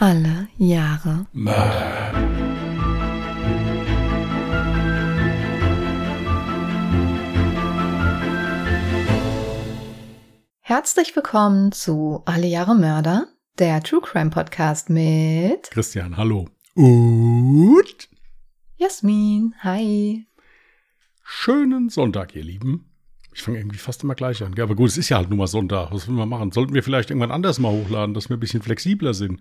Alle Jahre Mörder. Herzlich willkommen zu Alle Jahre Mörder, der True Crime Podcast mit Christian, hallo. Und Jasmin. Hi. schönen Sonntag, ihr Lieben. Ich fange irgendwie fast immer gleich an. gell? Aber gut, es ist ja halt nur mal Sonntag. Was wollen wir machen? Sollten wir vielleicht irgendwann anders mal hochladen, dass wir ein bisschen flexibler sind?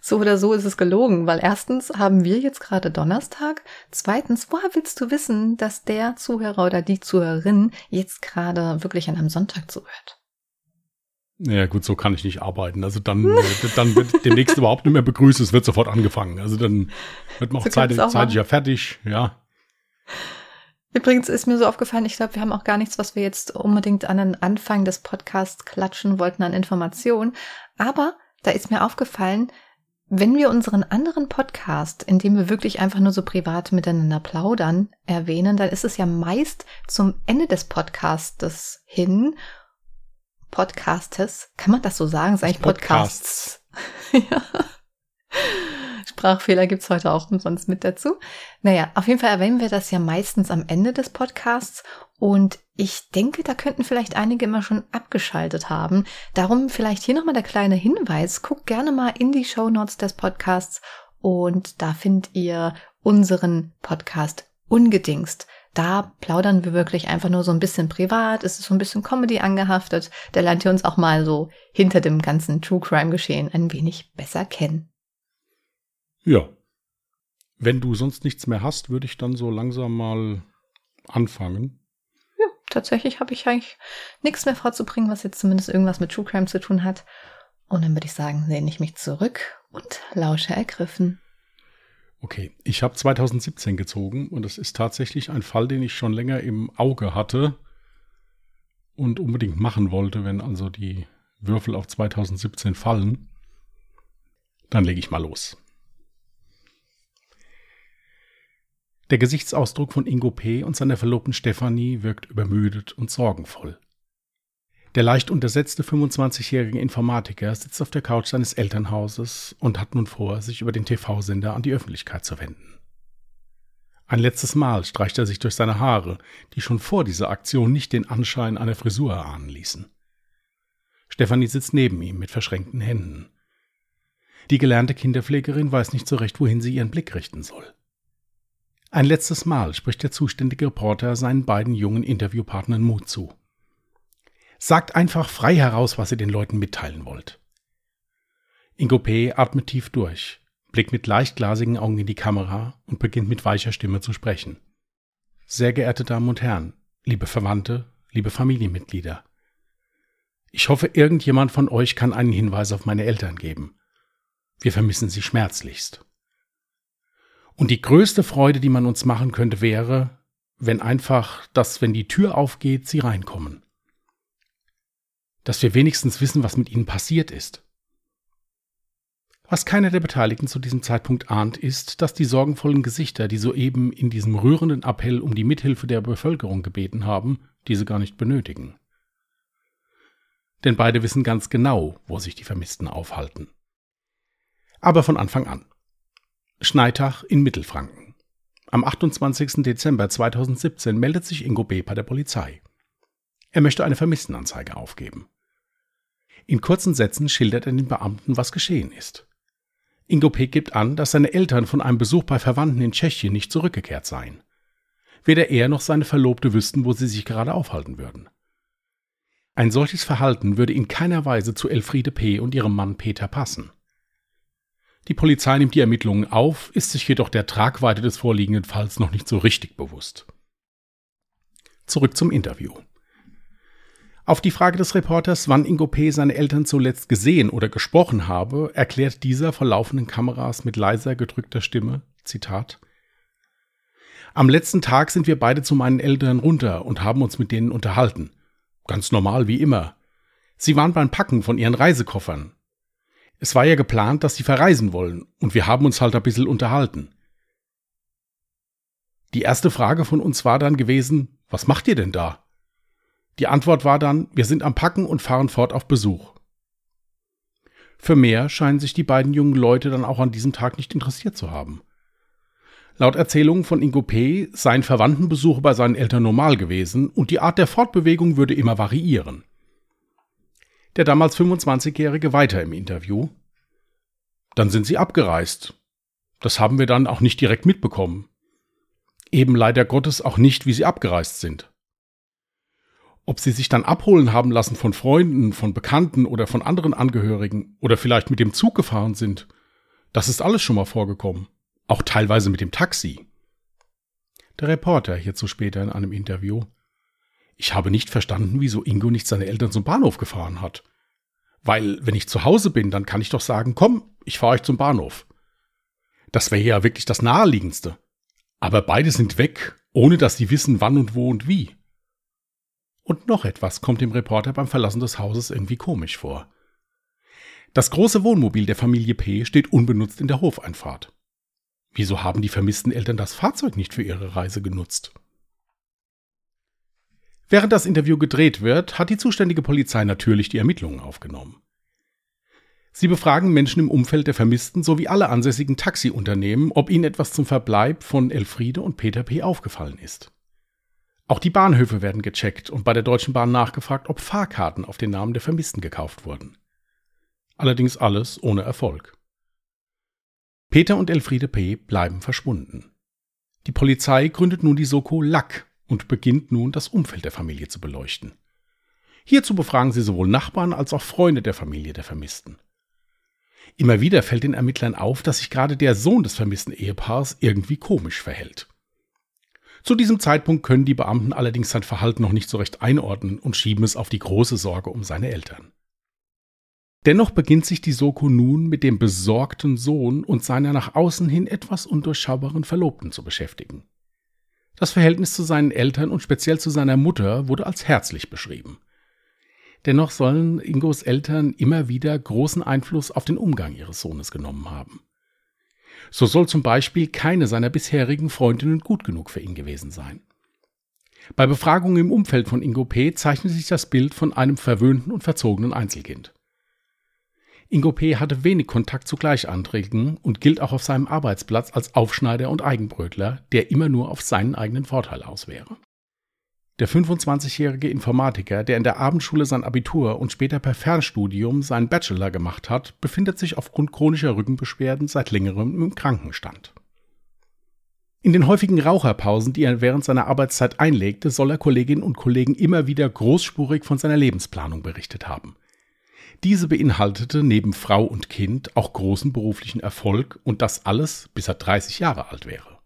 So oder so ist es gelogen, weil erstens haben wir jetzt gerade Donnerstag. Zweitens, woher willst du wissen, dass der Zuhörer oder die Zuhörerin jetzt gerade wirklich an einem Sonntag zuhört? Naja, gut, so kann ich nicht arbeiten. Also dann, äh, dann wird demnächst überhaupt nicht mehr begrüßt. Es wird sofort angefangen. Also dann wird man auch So zeitig, auch zeitig ja fertig. Ja. Übrigens ist mir so aufgefallen, ich glaube, wir haben auch gar nichts, was wir jetzt unbedingt an den Anfang des Podcasts klatschen wollten an Informationen. Aber da ist mir aufgefallen, wenn wir unseren anderen Podcast, in dem wir wirklich einfach nur so privat miteinander plaudern, erwähnen, dann ist es ja meist zum Ende des Podcastes hin. Podcastes, kann man das so sagen? Ist eigentlich Podcasts. ja. Sprachfehler gibt's heute auch umsonst mit dazu. Naja, auf jeden Fall erwähnen wir das ja meistens am Ende des Podcasts und ich denke, da könnten vielleicht einige immer schon abgeschaltet haben. Darum vielleicht hier nochmal der kleine Hinweis. Guckt gerne mal in die Show Notes des Podcasts und da findet ihr unseren Podcast ungedingst. Da plaudern wir wirklich einfach nur so ein bisschen privat. Es ist so ein bisschen Comedy angehaftet. Da lernt ihr uns auch mal so hinter dem ganzen True Crime Geschehen ein wenig besser kennen. Ja. Wenn du sonst nichts mehr hast, würde ich dann so langsam mal anfangen. Tatsächlich habe ich eigentlich nichts mehr vorzubringen, was jetzt zumindest irgendwas mit True Crime zu tun hat. Und dann würde ich sagen, lehne ich mich zurück und lausche ergriffen. Okay, ich habe 2017 gezogen und es ist tatsächlich ein Fall, den ich schon länger im Auge hatte und unbedingt machen wollte, wenn also die Würfel auf 2017 fallen. Dann lege ich mal los. Der Gesichtsausdruck von Ingo P. und seiner Verlobten Stefanie wirkt übermüdet und sorgenvoll. Der leicht untersetzte 25-jährige Informatiker sitzt auf der Couch seines Elternhauses und hat nun vor, sich über den TV-Sender an die Öffentlichkeit zu wenden. Ein letztes Mal streicht er sich durch seine Haare, die schon vor dieser Aktion nicht den Anschein einer Frisur erahnen ließen. Stefanie sitzt neben ihm mit verschränkten Händen. Die gelernte Kinderpflegerin weiß nicht so recht, wohin sie ihren Blick richten soll. Ein letztes Mal spricht der zuständige Reporter seinen beiden jungen Interviewpartnern Mut zu. Sagt einfach frei heraus, was ihr den Leuten mitteilen wollt. Ingo P. atmet tief durch, blickt mit leicht glasigen Augen in die Kamera und beginnt mit weicher Stimme zu sprechen. Sehr geehrte Damen und Herren, liebe Verwandte, liebe Familienmitglieder. Ich hoffe, irgendjemand von euch kann einen Hinweis auf meine Eltern geben. Wir vermissen sie schmerzlichst. Und die größte Freude, die man uns machen könnte, wäre, wenn einfach, dass, wenn die Tür aufgeht, sie reinkommen dass wir wenigstens wissen, was mit ihnen passiert ist. Was keiner der Beteiligten zu diesem Zeitpunkt ahnt, ist, dass die sorgenvollen Gesichter, die soeben in diesem rührenden Appell um die Mithilfe der Bevölkerung gebeten haben, diese gar nicht benötigen. Denn beide wissen ganz genau, wo sich die Vermissten aufhalten. Aber von Anfang an. Schneitach in Mittelfranken. Am 28. Dezember 2017 meldet sich Ingo B. bei der Polizei. Er möchte eine Vermisstenanzeige aufgeben. In kurzen Sätzen schildert er den Beamten, was geschehen ist. Ingo P. gibt an, dass seine Eltern von einem Besuch bei Verwandten in Tschechien nicht zurückgekehrt seien. Weder er noch seine Verlobte wüssten, wo sie sich gerade aufhalten würden. Ein solches Verhalten würde in keiner Weise zu Elfriede P. und ihrem Mann Peter passen. Die Polizei nimmt die Ermittlungen auf, ist sich jedoch der Tragweite des vorliegenden Falls noch nicht so richtig bewusst. Zurück zum Interview. Auf die Frage des Reporters, wann Ingo P. seine Eltern zuletzt gesehen oder gesprochen habe, erklärt dieser vor laufenden Kameras mit leiser gedrückter Stimme, Zitat, Am letzten Tag sind wir beide zu meinen Eltern runter und haben uns mit denen unterhalten. Ganz normal wie immer. Sie waren beim Packen von ihren Reisekoffern. Es war ja geplant, dass sie verreisen wollen, und wir haben uns halt ein bisschen unterhalten. Die erste Frage von uns war dann gewesen, was macht ihr denn da? Die Antwort war dann, wir sind am Packen und fahren fort auf Besuch. Für mehr scheinen sich die beiden jungen Leute dann auch an diesem Tag nicht interessiert zu haben. Laut Erzählungen von Ingo P. seien Verwandtenbesuche bei seinen Eltern normal gewesen und die Art der Fortbewegung würde immer variieren. Der damals 25-Jährige weiter im Interview. Dann sind sie abgereist. Das haben wir dann auch nicht direkt mitbekommen. Eben leider Gottes auch nicht, wie sie abgereist sind. Ob sie sich dann abholen haben lassen von Freunden, von Bekannten oder von anderen Angehörigen oder vielleicht mit dem Zug gefahren sind, das ist alles schon mal vorgekommen. Auch teilweise mit dem Taxi. Der Reporter hierzu später in einem Interview. Ich habe nicht verstanden, wieso Ingo nicht seine Eltern zum Bahnhof gefahren hat. Weil, wenn ich zu Hause bin, dann kann ich doch sagen, komm, ich fahre euch zum Bahnhof. Das wäre ja wirklich das Naheliegendste. Aber beide sind weg, ohne dass sie wissen, wann und wo und wie. Und noch etwas kommt dem Reporter beim Verlassen des Hauses irgendwie komisch vor. Das große Wohnmobil der Familie P steht unbenutzt in der Hofeinfahrt. Wieso haben die vermissten Eltern das Fahrzeug nicht für ihre Reise genutzt? Während das Interview gedreht wird, hat die zuständige Polizei natürlich die Ermittlungen aufgenommen. Sie befragen Menschen im Umfeld der Vermissten sowie alle ansässigen Taxiunternehmen, ob ihnen etwas zum Verbleib von Elfriede und Peter P. aufgefallen ist. Auch die Bahnhöfe werden gecheckt und bei der Deutschen Bahn nachgefragt, ob Fahrkarten auf den Namen der Vermissten gekauft wurden. Allerdings alles ohne Erfolg. Peter und Elfriede P. bleiben verschwunden. Die Polizei gründet nun die Soko Lack und beginnt nun das Umfeld der Familie zu beleuchten. Hierzu befragen sie sowohl Nachbarn als auch Freunde der Familie der Vermissten. Immer wieder fällt den Ermittlern auf, dass sich gerade der Sohn des vermissten Ehepaars irgendwie komisch verhält. Zu diesem Zeitpunkt können die Beamten allerdings sein Verhalten noch nicht so recht einordnen und schieben es auf die große Sorge um seine Eltern. Dennoch beginnt sich die Soko nun mit dem besorgten Sohn und seiner nach außen hin etwas undurchschaubaren Verlobten zu beschäftigen. Das Verhältnis zu seinen Eltern und speziell zu seiner Mutter wurde als herzlich beschrieben. Dennoch sollen Ingos Eltern immer wieder großen Einfluss auf den Umgang ihres Sohnes genommen haben. So soll zum Beispiel keine seiner bisherigen Freundinnen gut genug für ihn gewesen sein. Bei Befragungen im Umfeld von Ingo P. zeichnet sich das Bild von einem verwöhnten und verzogenen Einzelkind. Ingo P. hatte wenig Kontakt zu Gleichantrigen und gilt auch auf seinem Arbeitsplatz als Aufschneider und Eigenbrötler, der immer nur auf seinen eigenen Vorteil aus wäre. Der 25-jährige Informatiker, der in der Abendschule sein Abitur und später per Fernstudium seinen Bachelor gemacht hat, befindet sich aufgrund chronischer Rückenbeschwerden seit längerem im Krankenstand. In den häufigen Raucherpausen, die er während seiner Arbeitszeit einlegte, soll er Kolleginnen und Kollegen immer wieder großspurig von seiner Lebensplanung berichtet haben. Diese beinhaltete neben Frau und Kind auch großen beruflichen Erfolg und das alles bis er 30 Jahre alt wäre.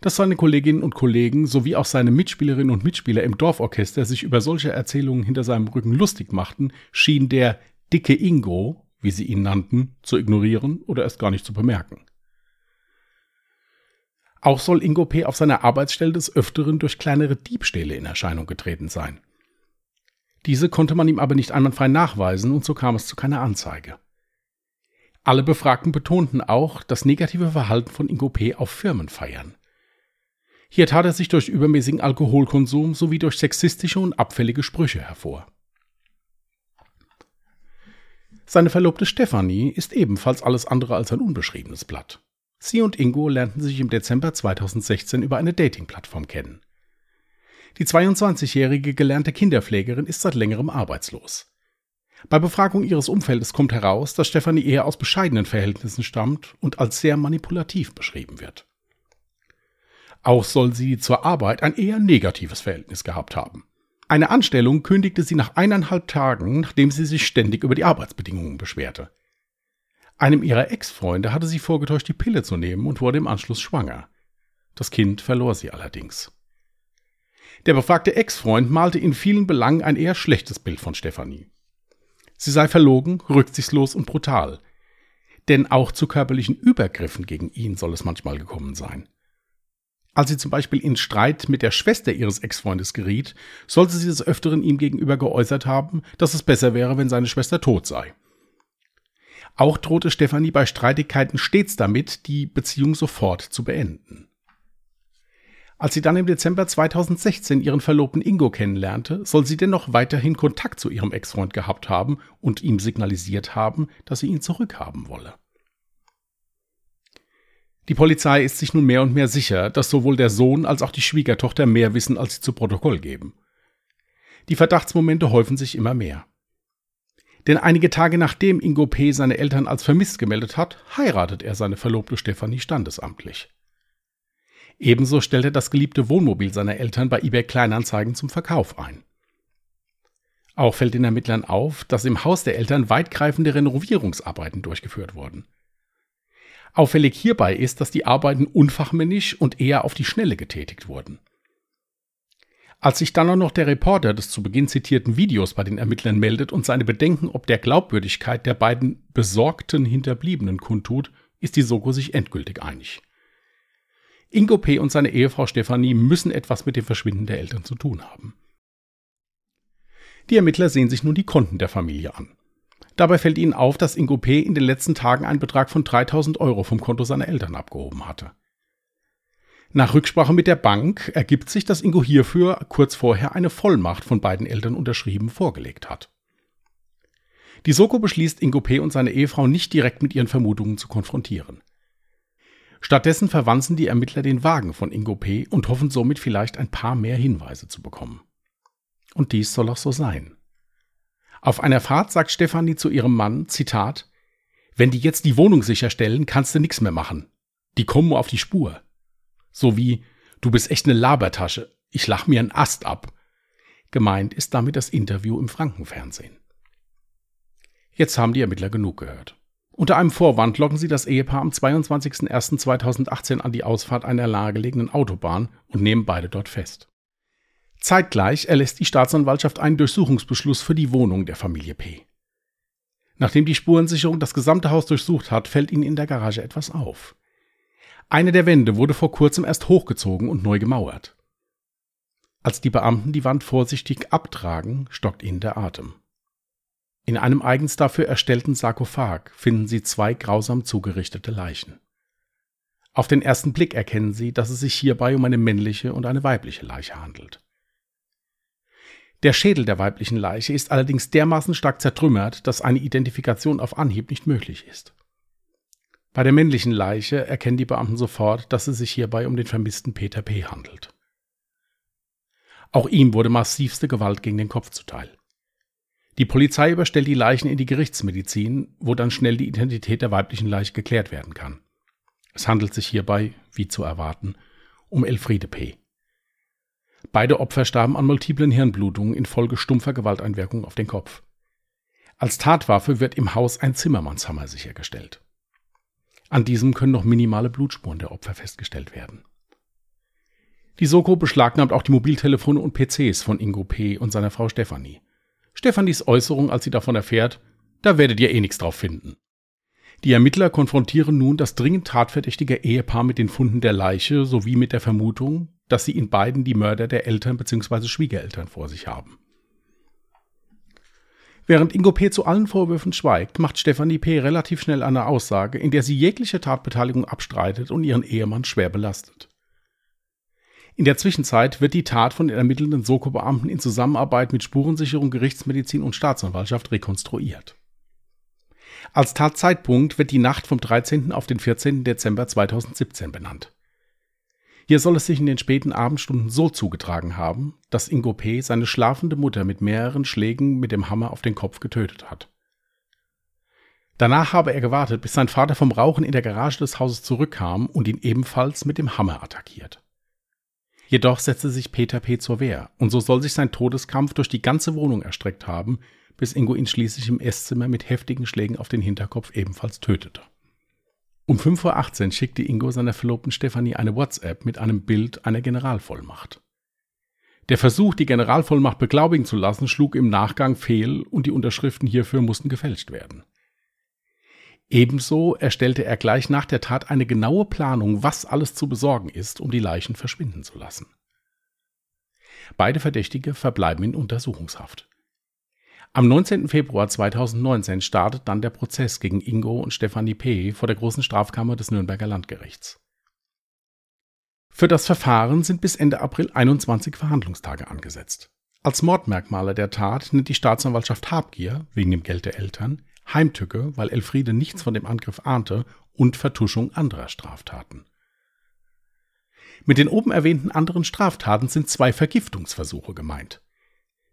Dass seine Kolleginnen und Kollegen sowie auch seine Mitspielerinnen und Mitspieler im Dorforchester sich über solche Erzählungen hinter seinem Rücken lustig machten, schien der dicke Ingo, wie sie ihn nannten, zu ignorieren oder erst gar nicht zu bemerken. Auch soll Ingo P. auf seiner Arbeitsstelle des Öfteren durch kleinere Diebstähle in Erscheinung getreten sein. Diese konnte man ihm aber nicht einwandfrei nachweisen und so kam es zu keiner Anzeige. Alle Befragten betonten auch das negative Verhalten von Ingo P. auf Firmenfeiern. Hier tat er sich durch übermäßigen Alkoholkonsum sowie durch sexistische und abfällige Sprüche hervor. Seine Verlobte Stephanie ist ebenfalls alles andere als ein unbeschriebenes Blatt. Sie und Ingo lernten sich im Dezember 2016 über eine Dating-Plattform kennen. Die 22-jährige gelernte Kinderpflegerin ist seit längerem arbeitslos. Bei Befragung ihres Umfeldes kommt heraus, dass Stefanie eher aus bescheidenen Verhältnissen stammt und als sehr manipulativ beschrieben wird. Auch soll sie zur Arbeit ein eher negatives Verhältnis gehabt haben. Eine Anstellung kündigte sie nach eineinhalb Tagen, nachdem sie sich ständig über die Arbeitsbedingungen beschwerte. Einem ihrer Ex-Freunde hatte sie vorgetäuscht, die Pille zu nehmen und wurde im Anschluss schwanger. Das Kind verlor sie allerdings. Der befragte Ex-Freund malte in vielen Belangen ein eher schlechtes Bild von Stefanie. Sie sei verlogen, rücksichtslos und brutal. Denn auch zu körperlichen Übergriffen gegen ihn soll es manchmal gekommen sein. Als sie zum Beispiel in Streit mit der Schwester ihres Ex-Freundes geriet, sollte sie des Öfteren ihm gegenüber geäußert haben, dass es besser wäre, wenn seine Schwester tot sei. Auch drohte Stefanie bei Streitigkeiten stets damit, die Beziehung sofort zu beenden. Als sie dann im Dezember 2016 ihren Verlobten Ingo kennenlernte, soll sie dennoch weiterhin Kontakt zu ihrem Ex-Freund gehabt haben und ihm signalisiert haben, dass sie ihn zurückhaben wolle. Die Polizei ist sich nun mehr und mehr sicher, dass sowohl der Sohn als auch die Schwiegertochter mehr wissen, als sie zu Protokoll geben. Die Verdachtsmomente häufen sich immer mehr. Denn einige Tage nachdem Ingo P. seine Eltern als vermisst gemeldet hat, heiratet er seine Verlobte Stefanie standesamtlich. Ebenso stellt er das geliebte Wohnmobil seiner Eltern bei eBay Kleinanzeigen zum Verkauf ein. Auch fällt den Ermittlern auf, dass im Haus der Eltern weitgreifende Renovierungsarbeiten durchgeführt wurden. Auffällig hierbei ist, dass die Arbeiten unfachmännisch und eher auf die Schnelle getätigt wurden. Als sich dann auch noch der Reporter des zu Beginn zitierten Videos bei den Ermittlern meldet und seine Bedenken ob der Glaubwürdigkeit der beiden besorgten Hinterbliebenen kundtut, ist die Soko sich endgültig einig. Ingo P. und seine Ehefrau Stefanie müssen etwas mit dem Verschwinden der Eltern zu tun haben. Die Ermittler sehen sich nun die Konten der Familie an. Dabei fällt ihnen auf, dass Ingo P. in den letzten Tagen einen Betrag von 3000 Euro vom Konto seiner Eltern abgehoben hatte. Nach Rücksprache mit der Bank ergibt sich, dass Ingo hierfür kurz vorher eine Vollmacht von beiden Eltern unterschrieben vorgelegt hat. Die Soko beschließt, Ingo P. und seine Ehefrau nicht direkt mit ihren Vermutungen zu konfrontieren. Stattdessen verwanzen die Ermittler den Wagen von Ingo P. und hoffen somit vielleicht ein paar mehr Hinweise zu bekommen. Und dies soll auch so sein. Auf einer Fahrt sagt Stefanie zu ihrem Mann, Zitat, wenn die jetzt die Wohnung sicherstellen, kannst du nichts mehr machen. Die kommen auf die Spur. So wie, du bist echt eine Labertasche, ich lach mir einen Ast ab. Gemeint ist damit das Interview im Frankenfernsehen. Jetzt haben die Ermittler genug gehört. Unter einem Vorwand locken sie das Ehepaar am 22.01.2018 an die Ausfahrt einer nahegelegenen Autobahn und nehmen beide dort fest. Zeitgleich erlässt die Staatsanwaltschaft einen Durchsuchungsbeschluss für die Wohnung der Familie P. Nachdem die Spurensicherung das gesamte Haus durchsucht hat, fällt ihnen in der Garage etwas auf. Eine der Wände wurde vor kurzem erst hochgezogen und neu gemauert. Als die Beamten die Wand vorsichtig abtragen, stockt ihnen der Atem. In einem eigens dafür erstellten Sarkophag finden sie zwei grausam zugerichtete Leichen. Auf den ersten Blick erkennen sie, dass es sich hierbei um eine männliche und eine weibliche Leiche handelt. Der Schädel der weiblichen Leiche ist allerdings dermaßen stark zertrümmert, dass eine Identifikation auf Anhieb nicht möglich ist. Bei der männlichen Leiche erkennen die Beamten sofort, dass es sich hierbei um den vermissten Peter P. handelt. Auch ihm wurde massivste Gewalt gegen den Kopf zuteil. Die Polizei überstellt die Leichen in die Gerichtsmedizin, wo dann schnell die Identität der weiblichen Leiche geklärt werden kann. Es handelt sich hierbei, wie zu erwarten, um Elfriede P. Beide Opfer starben an multiplen Hirnblutungen infolge stumpfer Gewalteinwirkung auf den Kopf. Als Tatwaffe wird im Haus ein Zimmermannshammer sichergestellt. An diesem können noch minimale Blutspuren der Opfer festgestellt werden. Die Soko beschlagnahmt auch die Mobiltelefone und PCs von Ingo P. und seiner Frau Stefanie. Stefanis Äußerung, als sie davon erfährt, da werdet ihr eh nichts drauf finden. Die Ermittler konfrontieren nun das dringend tatverdächtige Ehepaar mit den Funden der Leiche sowie mit der Vermutung, dass sie in beiden die Mörder der Eltern bzw. Schwiegereltern vor sich haben. Während Ingo P. zu allen Vorwürfen schweigt, macht Stefanie P. relativ schnell eine Aussage, in der sie jegliche Tatbeteiligung abstreitet und ihren Ehemann schwer belastet. In der Zwischenzeit wird die Tat von den ermittelnden Soko-Beamten in Zusammenarbeit mit Spurensicherung, Gerichtsmedizin und Staatsanwaltschaft rekonstruiert. Als Tatzeitpunkt wird die Nacht vom 13. auf den 14. Dezember 2017 benannt. Hier soll es sich in den späten Abendstunden so zugetragen haben, dass Ingo P. seine schlafende Mutter mit mehreren Schlägen mit dem Hammer auf den Kopf getötet hat. Danach habe er gewartet, bis sein Vater vom Rauchen in der Garage des Hauses zurückkam und ihn ebenfalls mit dem Hammer attackiert. Jedoch setzte sich Peter P. zur Wehr, und so soll sich sein Todeskampf durch die ganze Wohnung erstreckt haben, bis Ingo ihn schließlich im Esszimmer mit heftigen Schlägen auf den Hinterkopf ebenfalls tötete. Um 5.18 Uhr schickte Ingo seiner Verlobten Stefanie eine WhatsApp mit einem Bild einer Generalvollmacht. Der Versuch, die Generalvollmacht beglaubigen zu lassen, schlug im Nachgang fehl und die Unterschriften hierfür mussten gefälscht werden. Ebenso erstellte er gleich nach der Tat eine genaue Planung, was alles zu besorgen ist, um die Leichen verschwinden zu lassen. Beide Verdächtige verbleiben in Untersuchungshaft. Am 19. Februar 2019 startet dann der Prozess gegen Ingo und Stefanie P. vor der großen Strafkammer des Nürnberger Landgerichts. Für das Verfahren sind bis Ende April 21 Verhandlungstage angesetzt. Als Mordmerkmale der Tat nennt die Staatsanwaltschaft Habgier wegen dem Geld der Eltern, Heimtücke, weil Elfriede nichts von dem Angriff ahnte und Vertuschung anderer Straftaten. Mit den oben erwähnten anderen Straftaten sind zwei Vergiftungsversuche gemeint.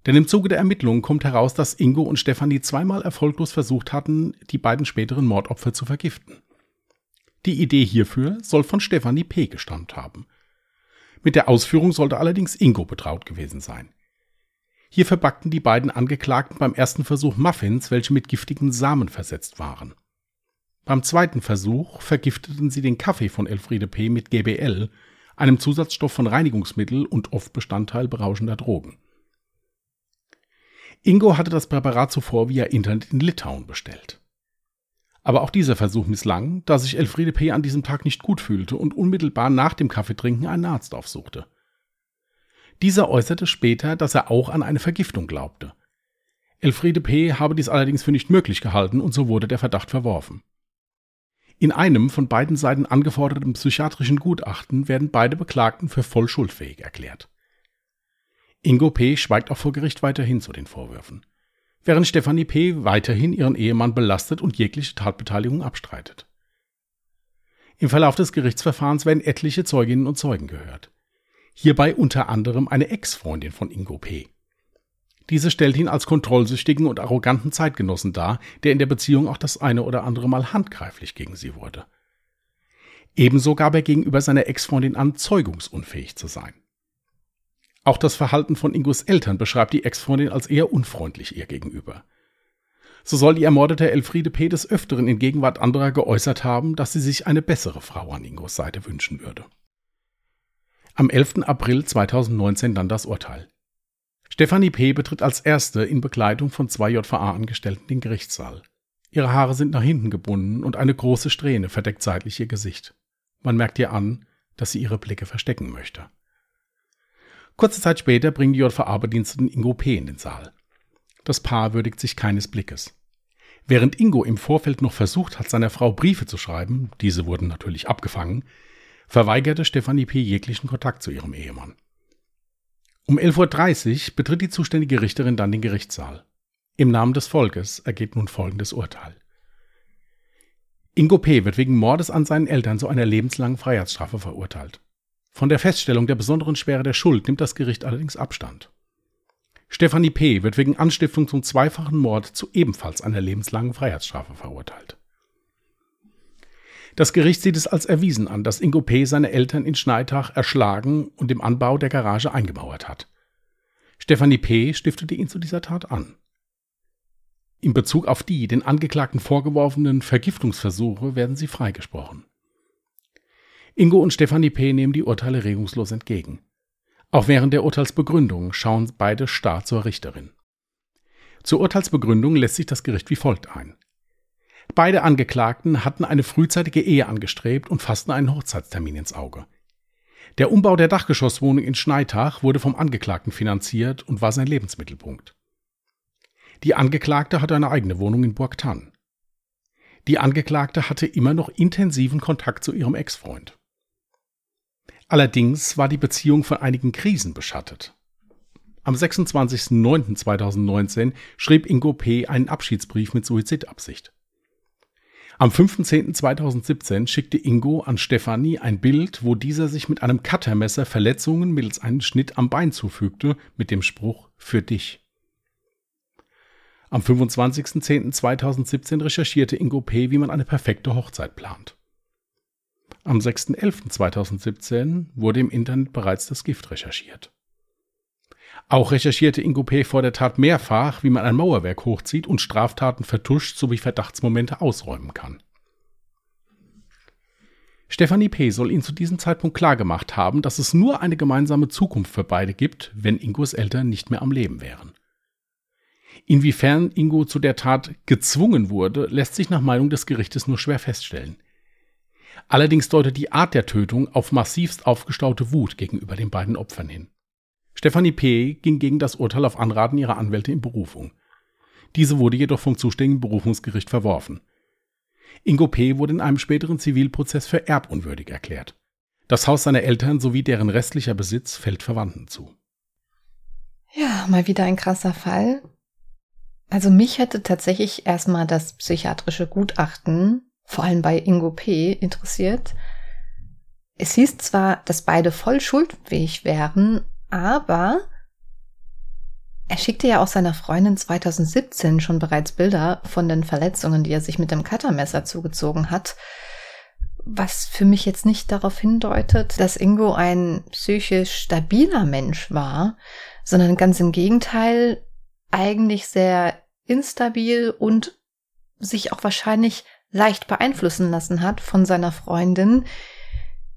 Denn im Zuge der Ermittlungen kommt heraus, dass Ingo und Stefanie zweimal erfolglos versucht hatten, die beiden späteren Mordopfer zu vergiften. Die Idee hierfür soll von Stefanie P. gestammt haben. Mit der Ausführung sollte allerdings Ingo betraut gewesen sein. Hier verbackten die beiden Angeklagten beim ersten Versuch Muffins, welche mit giftigen Samen versetzt waren. Beim zweiten Versuch vergifteten sie den Kaffee von Elfriede P. mit GBL, einem Zusatzstoff von Reinigungsmittel und oft Bestandteil berauschender Drogen. Ingo hatte das Präparat zuvor via Internet in Litauen bestellt. Aber auch dieser Versuch misslang, da sich Elfriede P. an diesem Tag nicht gut fühlte und unmittelbar nach dem Kaffeetrinken einen Arzt aufsuchte. Dieser äußerte später, dass er auch an eine Vergiftung glaubte. Elfriede P. habe dies allerdings für nicht möglich gehalten und so wurde der Verdacht verworfen. In einem von beiden Seiten angeforderten psychiatrischen Gutachten werden beide Beklagten für voll schuldfähig erklärt. Ingo P. schweigt auch vor Gericht weiterhin zu den Vorwürfen, während Stefanie P. weiterhin ihren Ehemann belastet und jegliche Tatbeteiligung abstreitet. Im Verlauf des Gerichtsverfahrens werden etliche Zeuginnen und Zeugen gehört. Hierbei unter anderem eine Ex-Freundin von Ingo P. Diese stellt ihn als kontrollsüchtigen und arroganten Zeitgenossen dar, der in der Beziehung auch das eine oder andere Mal handgreiflich gegen sie wurde. Ebenso gab er gegenüber seiner Ex-Freundin an, zeugungsunfähig zu sein. Auch das Verhalten von Ingos Eltern beschreibt die Ex-Freundin als eher unfreundlich ihr gegenüber. So soll die ermordete Elfriede P. des Öfteren in Gegenwart anderer geäußert haben, dass sie sich eine bessere Frau an Ingos Seite wünschen würde. Am 11. April 2019 dann das Urteil. Stefanie P. betritt als erste in Begleitung von zwei JVA-Angestellten den Gerichtssaal. Ihre Haare sind nach hinten gebunden und eine große Strähne verdeckt seitlich ihr Gesicht. Man merkt ihr an, dass sie ihre Blicke verstecken möchte. Kurze Zeit später bringen die JVA-Bediensteten Ingo P. in den Saal. Das Paar würdigt sich keines Blickes. Während Ingo im Vorfeld noch versucht hat, seiner Frau Briefe zu schreiben, diese wurden natürlich abgefangen, verweigerte Stefanie P. jeglichen Kontakt zu ihrem Ehemann. Um 11.30 Uhr betritt die zuständige Richterin dann den Gerichtssaal. Im Namen des Volkes ergeht nun folgendes Urteil. Ingo P. wird wegen Mordes an seinen Eltern zu einer lebenslangen Freiheitsstrafe verurteilt. Von der Feststellung der besonderen Schwere der Schuld nimmt das Gericht allerdings Abstand. Stefanie P. wird wegen Anstiftung zum zweifachen Mord zu ebenfalls einer lebenslangen Freiheitsstrafe verurteilt. Das Gericht sieht es als erwiesen an, dass Ingo P. seine Eltern in Schneitach erschlagen und im Anbau der Garage eingemauert hat. Stefanie P. stiftete ihn zu dieser Tat an. In Bezug auf die den Angeklagten vorgeworfenen Vergiftungsversuche werden sie freigesprochen. Ingo und Stefanie P. nehmen die Urteile regungslos entgegen. Auch während der Urteilsbegründung schauen beide starr zur Richterin. Zur Urteilsbegründung lässt sich das Gericht wie folgt ein. Beide Angeklagten hatten eine frühzeitige Ehe angestrebt und fassten einen Hochzeitstermin ins Auge. Der Umbau der Dachgeschosswohnung in Schneitach wurde vom Angeklagten finanziert und war sein Lebensmittelpunkt. Die Angeklagte hatte eine eigene Wohnung in Burgtann. Die Angeklagte hatte immer noch intensiven Kontakt zu ihrem Ex-Freund. Allerdings war die Beziehung von einigen Krisen beschattet. Am 26.09.2019 schrieb Ingo P. einen Abschiedsbrief mit Suizidabsicht. Am 5.10.2017 schickte Ingo an Stefanie ein Bild, wo dieser sich mit einem Cuttermesser Verletzungen mittels einem Schnitt am Bein zufügte, mit dem Spruch Für dich. Am 25.10.2017 recherchierte Ingo P., wie man eine perfekte Hochzeit plant. Am 6.11.2017 wurde im Internet bereits das Gift recherchiert. Auch recherchierte Ingo P. vor der Tat mehrfach, wie man ein Mauerwerk hochzieht und Straftaten vertuscht sowie Verdachtsmomente ausräumen kann. Stefanie P. soll ihn zu diesem Zeitpunkt klargemacht haben, dass es nur eine gemeinsame Zukunft für beide gibt, wenn Ingos Eltern nicht mehr am Leben wären. Inwiefern Ingo zu der Tat gezwungen wurde, lässt sich nach Meinung des Gerichtes nur schwer feststellen. Allerdings deutet die Art der Tötung auf massivst aufgestaute Wut gegenüber den beiden Opfern hin. Stefanie P. ging gegen das Urteil auf Anraten ihrer Anwälte in Berufung. Diese wurde jedoch vom zuständigen Berufungsgericht verworfen. Ingo P. wurde in einem späteren Zivilprozess für erbunwürdig erklärt. Das Haus seiner Eltern sowie deren restlicher Besitz fällt Verwandten zu. Ja, mal wieder ein krasser Fall. Also mich hätte tatsächlich erstmal das psychiatrische Gutachten, vor allem bei Ingo P., interessiert. Es hieß zwar, dass beide voll schuldfähig wären, aber er schickte ja auch seiner Freundin 2017 schon bereits Bilder von den Verletzungen, die er sich mit dem Cuttermesser zugezogen hat, was für mich jetzt nicht darauf hindeutet, dass Ingo ein psychisch stabiler Mensch war, sondern ganz im Gegenteil eigentlich sehr instabil und sich auch wahrscheinlich leicht beeinflussen lassen hat von seiner Freundin,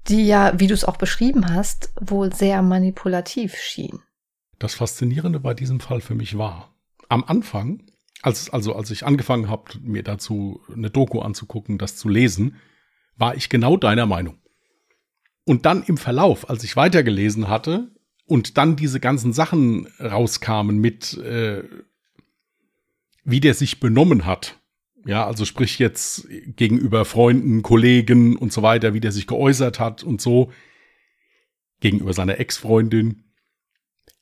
die ja, wie du es auch beschrieben hast, wohl sehr manipulativ schien. Das Faszinierende bei diesem Fall für mich war, am Anfang, als, also als ich angefangen habe, mir dazu eine Doku anzugucken, das zu lesen, war ich genau deiner Meinung. Und dann im Verlauf, als ich weitergelesen hatte und dann diese ganzen Sachen rauskamen mit, äh, wie der sich benommen hat, ja, also sprich jetzt gegenüber Freunden, Kollegen und so weiter, wie der sich geäußert hat und so, gegenüber seiner Ex-Freundin,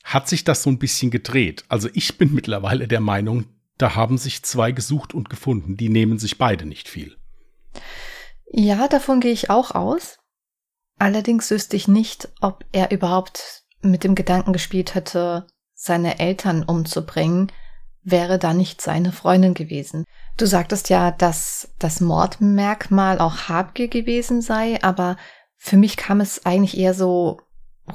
hat sich das so ein bisschen gedreht. Also ich bin mittlerweile der Meinung, da haben sich zwei gesucht und gefunden. Die nehmen sich beide nicht viel. Ja, davon gehe ich auch aus. Allerdings wüsste ich nicht, ob er überhaupt mit dem Gedanken gespielt hätte, seine Eltern umzubringen, wäre da nicht seine Freundin gewesen. Du sagtest ja, dass das Mordmerkmal auch Habgier gewesen sei, aber für mich kam es eigentlich eher so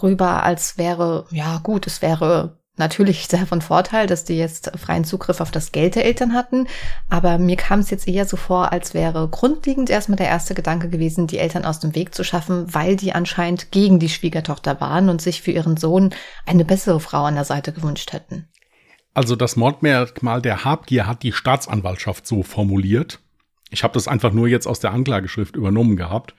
rüber, als wäre, ja gut, es wäre natürlich sehr von Vorteil, dass die jetzt freien Zugriff auf das Geld der Eltern hatten. Aber mir kam es jetzt eher so vor, als wäre grundlegend erstmal der erste Gedanke gewesen, die Eltern aus dem Weg zu schaffen, weil die anscheinend gegen die Schwiegertochter waren und sich für ihren Sohn eine bessere Frau an der Seite gewünscht hätten. Also das Mordmerkmal der Habgier hat die Staatsanwaltschaft so formuliert. Ich habe das einfach nur jetzt aus der Anklageschrift übernommen gehabt.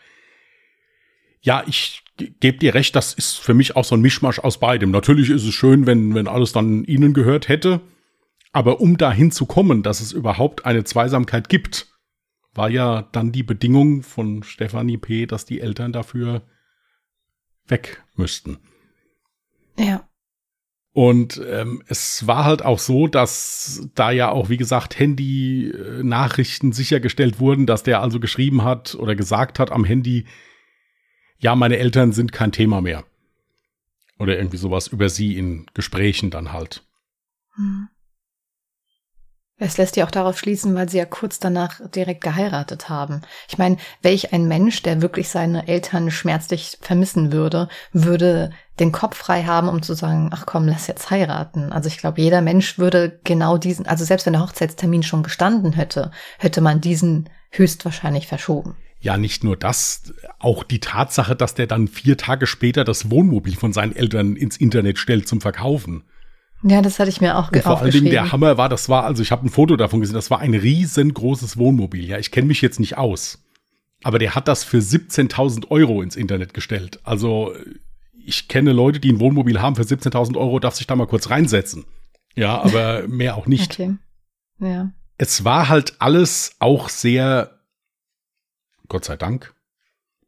Ja, ich gebe dir recht, das ist für mich auch so ein Mischmasch aus beidem. Natürlich ist es schön, wenn, wenn alles dann ihnen gehört hätte. Aber um dahin zu kommen, dass es überhaupt eine Zweisamkeit gibt, war ja dann die Bedingung von Stefanie P., dass die Eltern dafür weg müssten. Ja. Und ähm, es war halt auch so, dass da ja auch, wie gesagt, Handy-Nachrichten sichergestellt wurden, dass der also geschrieben hat oder gesagt hat am Handy, ja, meine Eltern sind kein Thema mehr. Oder irgendwie sowas über sie in Gesprächen dann halt. Hm. Es lässt ja auch darauf schließen, weil sie ja kurz danach direkt geheiratet haben. Ich meine, welch ein Mensch, der wirklich seine Eltern schmerzlich vermissen würde, würde den Kopf frei haben, um zu sagen, ach komm, lass jetzt heiraten. Also ich glaube, jeder Mensch würde genau diesen, also selbst wenn der Hochzeitstermin schon gestanden hätte, hätte man diesen höchstwahrscheinlich verschoben. Ja, nicht nur das, auch die Tatsache, dass der dann vier Tage später das Wohnmobil von seinen Eltern ins Internet stellt zum Verkaufen. Ja, das hatte ich mir auch Und Vor allen Dingen der Hammer war, das war, also ich habe ein Foto davon gesehen, das war ein riesengroßes Wohnmobil. Ja, ich kenne mich jetzt nicht aus. Aber der hat das für 17.000 Euro ins Internet gestellt. Also ich kenne Leute, die ein Wohnmobil haben für 17.000 Euro, darf sich da mal kurz reinsetzen. Ja, aber mehr auch nicht. Okay. Ja. Es war halt alles auch sehr Gott sei Dank,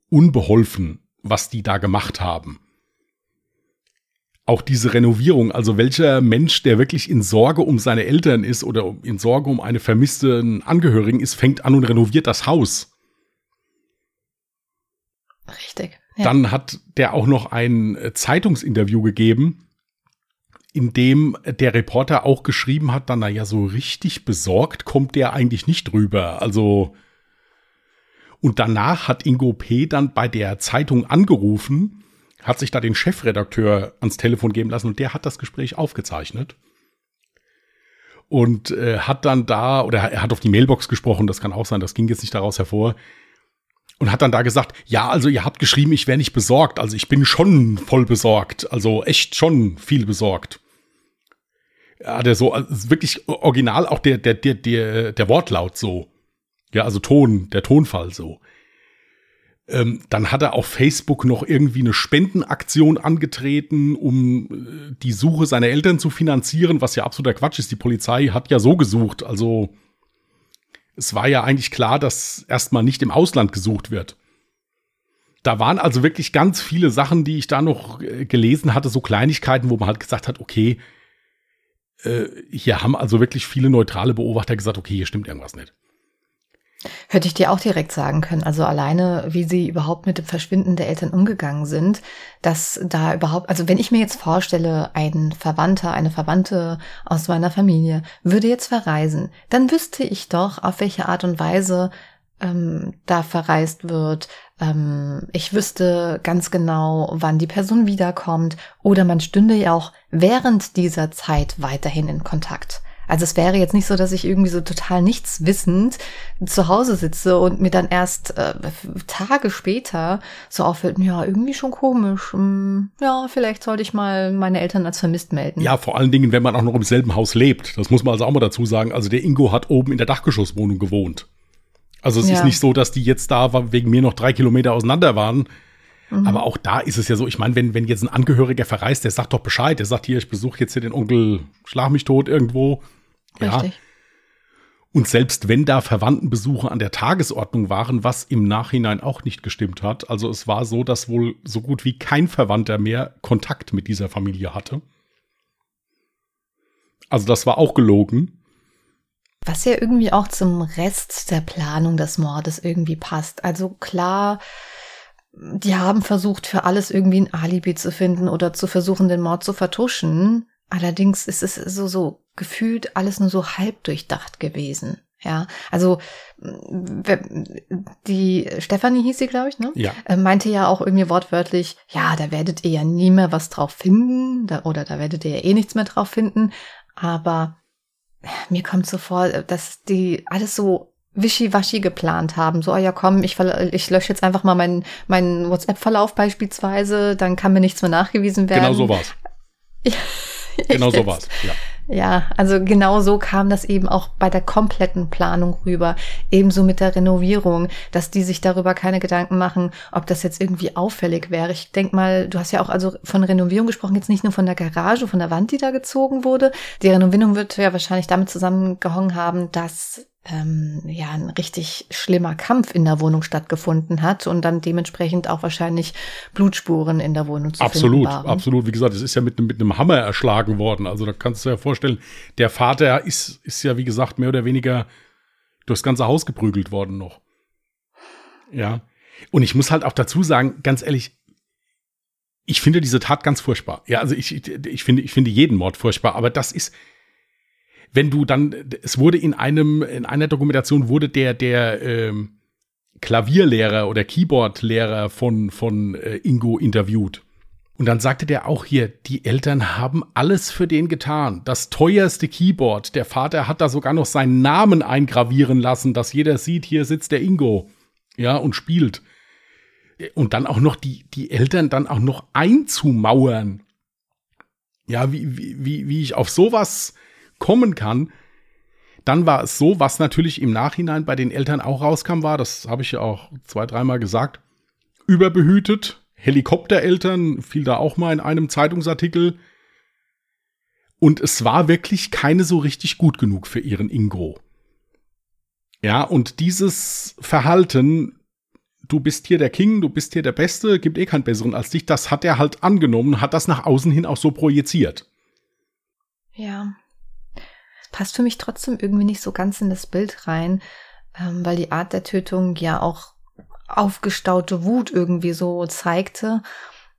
unbeholfen, was die da gemacht haben. Auch diese Renovierung, also welcher Mensch, der wirklich in Sorge um seine Eltern ist oder in Sorge um eine vermisste Angehörigen ist, fängt an und renoviert das Haus. Richtig. Ja. Dann hat der auch noch ein äh, Zeitungsinterview gegeben, in dem der Reporter auch geschrieben hat, dann, naja, so richtig besorgt kommt der eigentlich nicht rüber. Also, und danach hat Ingo P. dann bei der Zeitung angerufen, hat sich da den Chefredakteur ans Telefon geben lassen und der hat das Gespräch aufgezeichnet. Und äh, hat dann da, oder er hat auf die Mailbox gesprochen, das kann auch sein, das ging jetzt nicht daraus hervor. Und hat dann da gesagt, ja, also ihr habt geschrieben, ich wäre nicht besorgt. Also ich bin schon voll besorgt. Also echt schon viel besorgt. Ja, der so, also wirklich original auch der, der, der, der, der Wortlaut so. Ja, also Ton, der Tonfall so. Ähm, dann hat er auf Facebook noch irgendwie eine Spendenaktion angetreten, um äh, die Suche seiner Eltern zu finanzieren, was ja absoluter Quatsch ist. Die Polizei hat ja so gesucht. Also es war ja eigentlich klar, dass erstmal nicht im Ausland gesucht wird. da waren also wirklich ganz viele Sachen, die ich da noch äh, gelesen hatte, so Kleinigkeiten, wo man halt gesagt hat, okay, äh, hier haben also wirklich viele neutrale Beobachter gesagt, okay, hier stimmt irgendwas nicht. Hätte ich dir auch direkt sagen können. Also alleine, wie sie überhaupt mit dem Verschwinden der Eltern umgegangen sind, dass da überhaupt, also wenn ich mir jetzt vorstelle, ein Verwandter, eine Verwandte aus meiner Familie würde jetzt verreisen, dann wüsste ich doch, auf welche Art und Weise ähm, da verreist wird. Ähm, ich wüsste ganz genau, wann die Person wiederkommt. Oder man stünde ja auch während dieser Zeit weiterhin in Kontakt. Also es wäre jetzt nicht so, dass ich irgendwie so total nichts wissend zu Hause sitze und mir dann erst äh, Tage später so auffällt, ja, irgendwie schon komisch. Hm, ja, vielleicht sollte ich mal meine Eltern als vermisst melden. Ja, vor allen Dingen, wenn man auch noch im selben Haus lebt. Das muss man also auch mal dazu sagen. Also der Ingo hat oben in der Dachgeschosswohnung gewohnt. Also es ja. ist nicht so, dass die jetzt da wegen mir noch drei Kilometer auseinander waren. Mhm. Aber auch da ist es ja so, ich meine, wenn, wenn jetzt ein Angehöriger verreist, der sagt doch Bescheid, der sagt hier, ich besuche jetzt hier den Onkel Schlag mich tot irgendwo. Richtig. Ja. Und selbst wenn da Verwandtenbesuche an der Tagesordnung waren, was im Nachhinein auch nicht gestimmt hat, also es war so, dass wohl so gut wie kein Verwandter mehr Kontakt mit dieser Familie hatte. Also das war auch gelogen. Was ja irgendwie auch zum Rest der Planung des Mordes irgendwie passt. Also klar, die haben versucht, für alles irgendwie ein Alibi zu finden oder zu versuchen, den Mord zu vertuschen. Allerdings ist es so, so gefühlt alles nur so halb durchdacht gewesen. Ja, also die Stefanie hieß sie, glaube ich, ne? Ja. Äh, meinte ja auch irgendwie wortwörtlich, ja, da werdet ihr ja nie mehr was drauf finden, da, oder da werdet ihr ja eh nichts mehr drauf finden. Aber mir kommt so vor, dass die alles so wischiwaschi geplant haben. So, oh ja, komm, ich, ich lösche jetzt einfach mal meinen, meinen WhatsApp-Verlauf beispielsweise, dann kann mir nichts mehr nachgewiesen werden. Genau so war's. genau so war's, ja. Ja, also genau so kam das eben auch bei der kompletten Planung rüber. Ebenso mit der Renovierung, dass die sich darüber keine Gedanken machen, ob das jetzt irgendwie auffällig wäre. Ich denk mal, du hast ja auch also von Renovierung gesprochen, jetzt nicht nur von der Garage, von der Wand, die da gezogen wurde. Die Renovierung wird ja wahrscheinlich damit zusammengehangen haben, dass ähm, ja ein richtig schlimmer Kampf in der Wohnung stattgefunden hat und dann dementsprechend auch wahrscheinlich Blutspuren in der Wohnung zu absolut, finden waren. Absolut, absolut. Wie gesagt, es ist ja mit, mit einem Hammer erschlagen worden. Also da kannst du dir ja vorstellen, der Vater ist, ist ja, wie gesagt, mehr oder weniger durchs ganze Haus geprügelt worden noch. Ja. Und ich muss halt auch dazu sagen, ganz ehrlich, ich finde diese Tat ganz furchtbar. Ja, also ich, ich finde, ich finde jeden Mord furchtbar, aber das ist, wenn du dann, es wurde in einem, in einer Dokumentation wurde der, der ähm, Klavierlehrer oder Keyboardlehrer von, von äh, Ingo interviewt. Und dann sagte der auch hier, die Eltern haben alles für den getan. Das teuerste Keyboard. Der Vater hat da sogar noch seinen Namen eingravieren lassen, dass jeder sieht, hier sitzt der Ingo. Ja, und spielt. Und dann auch noch die, die Eltern dann auch noch einzumauern. Ja, wie, wie, wie ich auf sowas kommen kann. Dann war es so, was natürlich im Nachhinein bei den Eltern auch rauskam, war, das habe ich ja auch zwei, dreimal gesagt, überbehütet. Helikoptereltern fiel da auch mal in einem Zeitungsartikel. Und es war wirklich keine so richtig gut genug für ihren Ingo. Ja, und dieses Verhalten, du bist hier der King, du bist hier der Beste, gibt eh keinen besseren als dich, das hat er halt angenommen, hat das nach außen hin auch so projiziert. Ja passt für mich trotzdem irgendwie nicht so ganz in das Bild rein, ähm, weil die Art der Tötung ja auch aufgestaute Wut irgendwie so zeigte.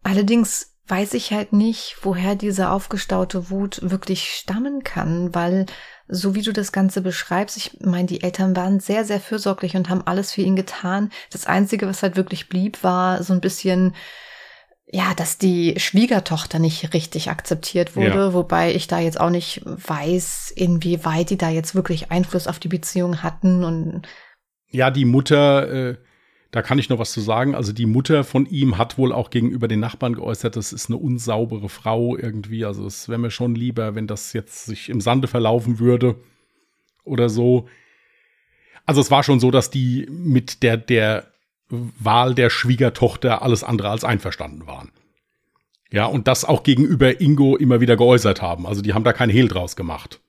Allerdings weiß ich halt nicht, woher diese aufgestaute Wut wirklich stammen kann, weil so wie du das Ganze beschreibst, ich meine, die Eltern waren sehr, sehr fürsorglich und haben alles für ihn getan. Das Einzige, was halt wirklich blieb, war so ein bisschen ja, dass die Schwiegertochter nicht richtig akzeptiert wurde, ja. wobei ich da jetzt auch nicht weiß, inwieweit die da jetzt wirklich Einfluss auf die Beziehung hatten und ja, die Mutter, äh, da kann ich noch was zu sagen. Also die Mutter von ihm hat wohl auch gegenüber den Nachbarn geäußert, das ist eine unsaubere Frau irgendwie. Also es wäre mir schon lieber, wenn das jetzt sich im Sande verlaufen würde oder so. Also es war schon so, dass die mit der der Wahl der Schwiegertochter alles andere als einverstanden waren. Ja, und das auch gegenüber Ingo immer wieder geäußert haben. Also die haben da kein Hehl draus gemacht.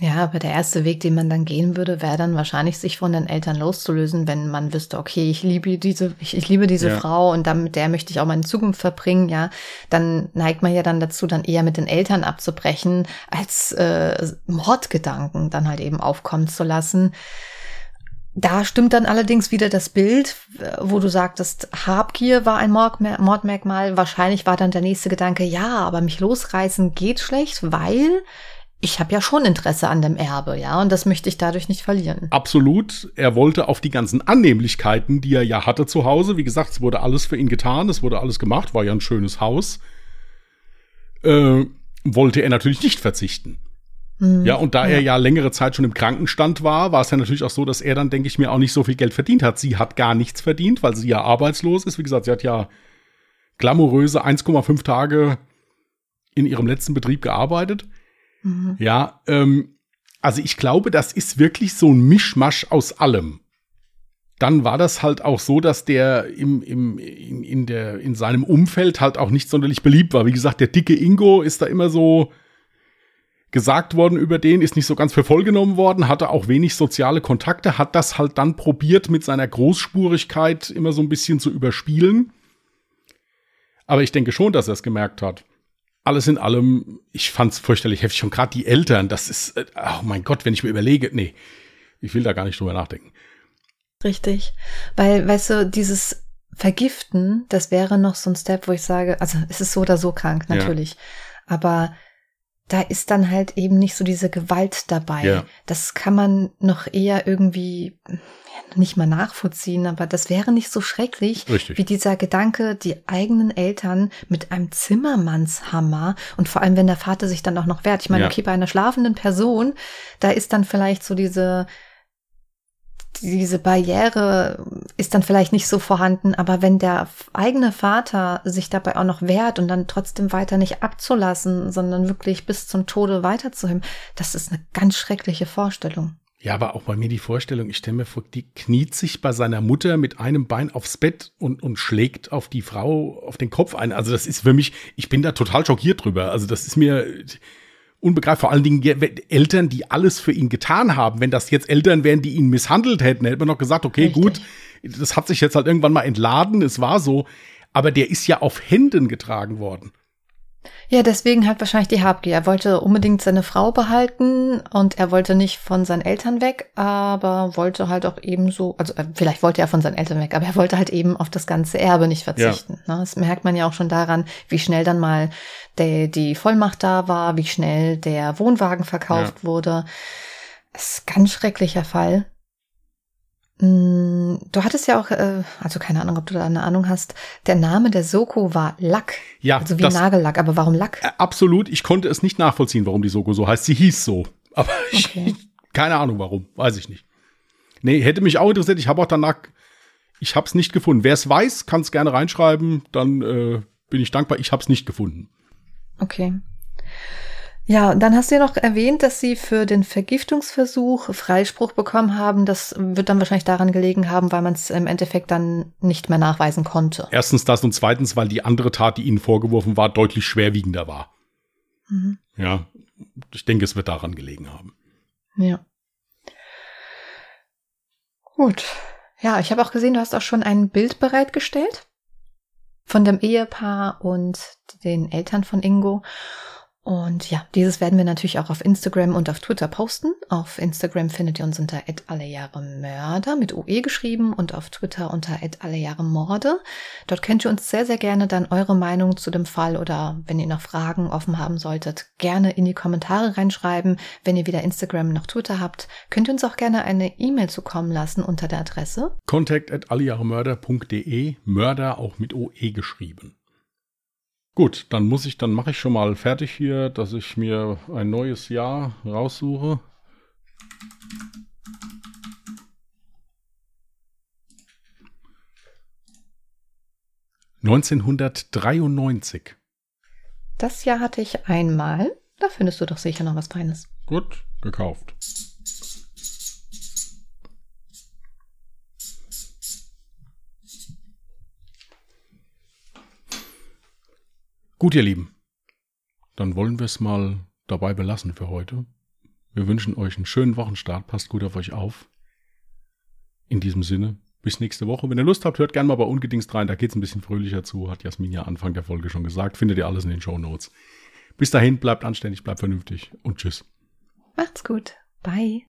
Ja, aber der erste Weg, den man dann gehen würde, wäre dann wahrscheinlich, sich von den Eltern loszulösen, wenn man wüsste, okay, ich liebe diese, ich, ich liebe diese ja. Frau und dann mit der möchte ich auch meine Zukunft verbringen, ja. Dann neigt man ja dann dazu, dann eher mit den Eltern abzubrechen, als äh, Mordgedanken dann halt eben aufkommen zu lassen. Da stimmt dann allerdings wieder das Bild, wo du sagtest, Habgier war ein Mordmerkmal. Wahrscheinlich war dann der nächste Gedanke, ja, aber mich losreißen geht schlecht, weil ich habe ja schon Interesse an dem Erbe, ja, und das möchte ich dadurch nicht verlieren. Absolut. Er wollte auf die ganzen Annehmlichkeiten, die er ja hatte zu Hause, wie gesagt, es wurde alles für ihn getan, es wurde alles gemacht, war ja ein schönes Haus, äh, wollte er natürlich nicht verzichten. Mhm. Ja, und da ja. er ja längere Zeit schon im Krankenstand war, war es ja natürlich auch so, dass er dann, denke ich mir, auch nicht so viel Geld verdient hat. Sie hat gar nichts verdient, weil sie ja arbeitslos ist. Wie gesagt, sie hat ja glamouröse 1,5 Tage in ihrem letzten Betrieb gearbeitet. Mhm. Ja, ähm, also ich glaube, das ist wirklich so ein Mischmasch aus allem. Dann war das halt auch so, dass der im, im, in, in, der, in seinem Umfeld halt auch nicht sonderlich beliebt war. Wie gesagt, der dicke Ingo ist da immer so gesagt worden über den, ist nicht so ganz für voll genommen worden, hatte auch wenig soziale Kontakte, hat das halt dann probiert mit seiner Großspurigkeit immer so ein bisschen zu überspielen. Aber ich denke schon, dass er es gemerkt hat alles in allem, ich fand's fürchterlich heftig. Und gerade die Eltern, das ist, äh, oh mein Gott, wenn ich mir überlege, nee, ich will da gar nicht drüber nachdenken. Richtig. Weil, weißt du, dieses Vergiften, das wäre noch so ein Step, wo ich sage, also es ist so oder so krank, natürlich. Ja. Aber da ist dann halt eben nicht so diese Gewalt dabei. Ja. Das kann man noch eher irgendwie nicht mal nachvollziehen, aber das wäre nicht so schrecklich Richtig. wie dieser Gedanke, die eigenen Eltern mit einem Zimmermannshammer und vor allem, wenn der Vater sich dann auch noch wehrt. Ich meine, ja. okay, bei einer schlafenden Person, da ist dann vielleicht so diese, diese Barriere ist dann vielleicht nicht so vorhanden, aber wenn der eigene Vater sich dabei auch noch wehrt und dann trotzdem weiter nicht abzulassen, sondern wirklich bis zum Tode weiterzuheben, das ist eine ganz schreckliche Vorstellung. Ja, aber auch bei mir die Vorstellung, ich stelle mir vor, die kniet sich bei seiner Mutter mit einem Bein aufs Bett und, und schlägt auf die Frau auf den Kopf ein. Also das ist für mich, ich bin da total schockiert drüber. Also das ist mir unbegreiflich. Vor allen Dingen Eltern, die alles für ihn getan haben. Wenn das jetzt Eltern wären, die ihn misshandelt hätten, hätte man noch gesagt, okay, Richtig. gut, das hat sich jetzt halt irgendwann mal entladen, es war so. Aber der ist ja auf Händen getragen worden. Ja, deswegen halt wahrscheinlich die Habgier. Er wollte unbedingt seine Frau behalten und er wollte nicht von seinen Eltern weg, aber wollte halt auch ebenso, also äh, vielleicht wollte er von seinen Eltern weg, aber er wollte halt eben auf das ganze Erbe nicht verzichten. Ja. Ne? Das merkt man ja auch schon daran, wie schnell dann mal der, die Vollmacht da war, wie schnell der Wohnwagen verkauft ja. wurde. Das ist ein ganz schrecklicher Fall. Mm, du hattest ja auch, äh, also keine Ahnung, ob du da eine Ahnung hast, der Name der Soko war Lack. Ja. Also wie das, Nagellack, aber warum Lack? Äh, absolut, ich konnte es nicht nachvollziehen, warum die Soko so heißt. Sie hieß so. Aber okay. ich, keine Ahnung warum, weiß ich nicht. Nee, hätte mich auch interessiert. Ich habe auch danach, ich habe es nicht gefunden. Wer es weiß, kann es gerne reinschreiben. Dann äh, bin ich dankbar. Ich habe es nicht gefunden. Okay. Ja, dann hast du ja noch erwähnt, dass sie für den Vergiftungsversuch Freispruch bekommen haben. Das wird dann wahrscheinlich daran gelegen haben, weil man es im Endeffekt dann nicht mehr nachweisen konnte. Erstens das und zweitens, weil die andere Tat, die ihnen vorgeworfen war, deutlich schwerwiegender war. Mhm. Ja, ich denke, es wird daran gelegen haben. Ja. Gut. Ja, ich habe auch gesehen, du hast auch schon ein Bild bereitgestellt von dem Ehepaar und den Eltern von Ingo. Und ja, dieses werden wir natürlich auch auf Instagram und auf Twitter posten. Auf Instagram findet ihr uns unter allejahremörder mit OE geschrieben und auf Twitter unter allejahremorde. Dort könnt ihr uns sehr, sehr gerne dann eure Meinung zu dem Fall oder wenn ihr noch Fragen offen haben solltet, gerne in die Kommentare reinschreiben. Wenn ihr weder Instagram noch Twitter habt, könnt ihr uns auch gerne eine E-Mail zukommen lassen unter der Adresse contact at allejahremörder.de, Mörder auch mit OE geschrieben. Gut, dann muss ich, dann mache ich schon mal fertig hier, dass ich mir ein neues Jahr raussuche. Neunzehnhundertdreiundneunzig. Das Jahr hatte ich einmal. Da findest du doch sicher noch was Feines. Gut, gekauft. Gut, ihr Lieben. Dann wollen wir es mal dabei belassen für heute. Wir wünschen euch einen schönen Wochenstart. Passt gut auf euch auf. In diesem Sinne, bis nächste Woche. Wenn ihr Lust habt, hört gerne mal bei Ungedingst rein. Da geht es ein bisschen fröhlicher zu, hat Jasmin ja Anfang der Folge schon gesagt. Findet ihr alles in den Show Notes. Bis dahin, bleibt anständig, bleibt vernünftig und tschüss. Macht's gut. Bye.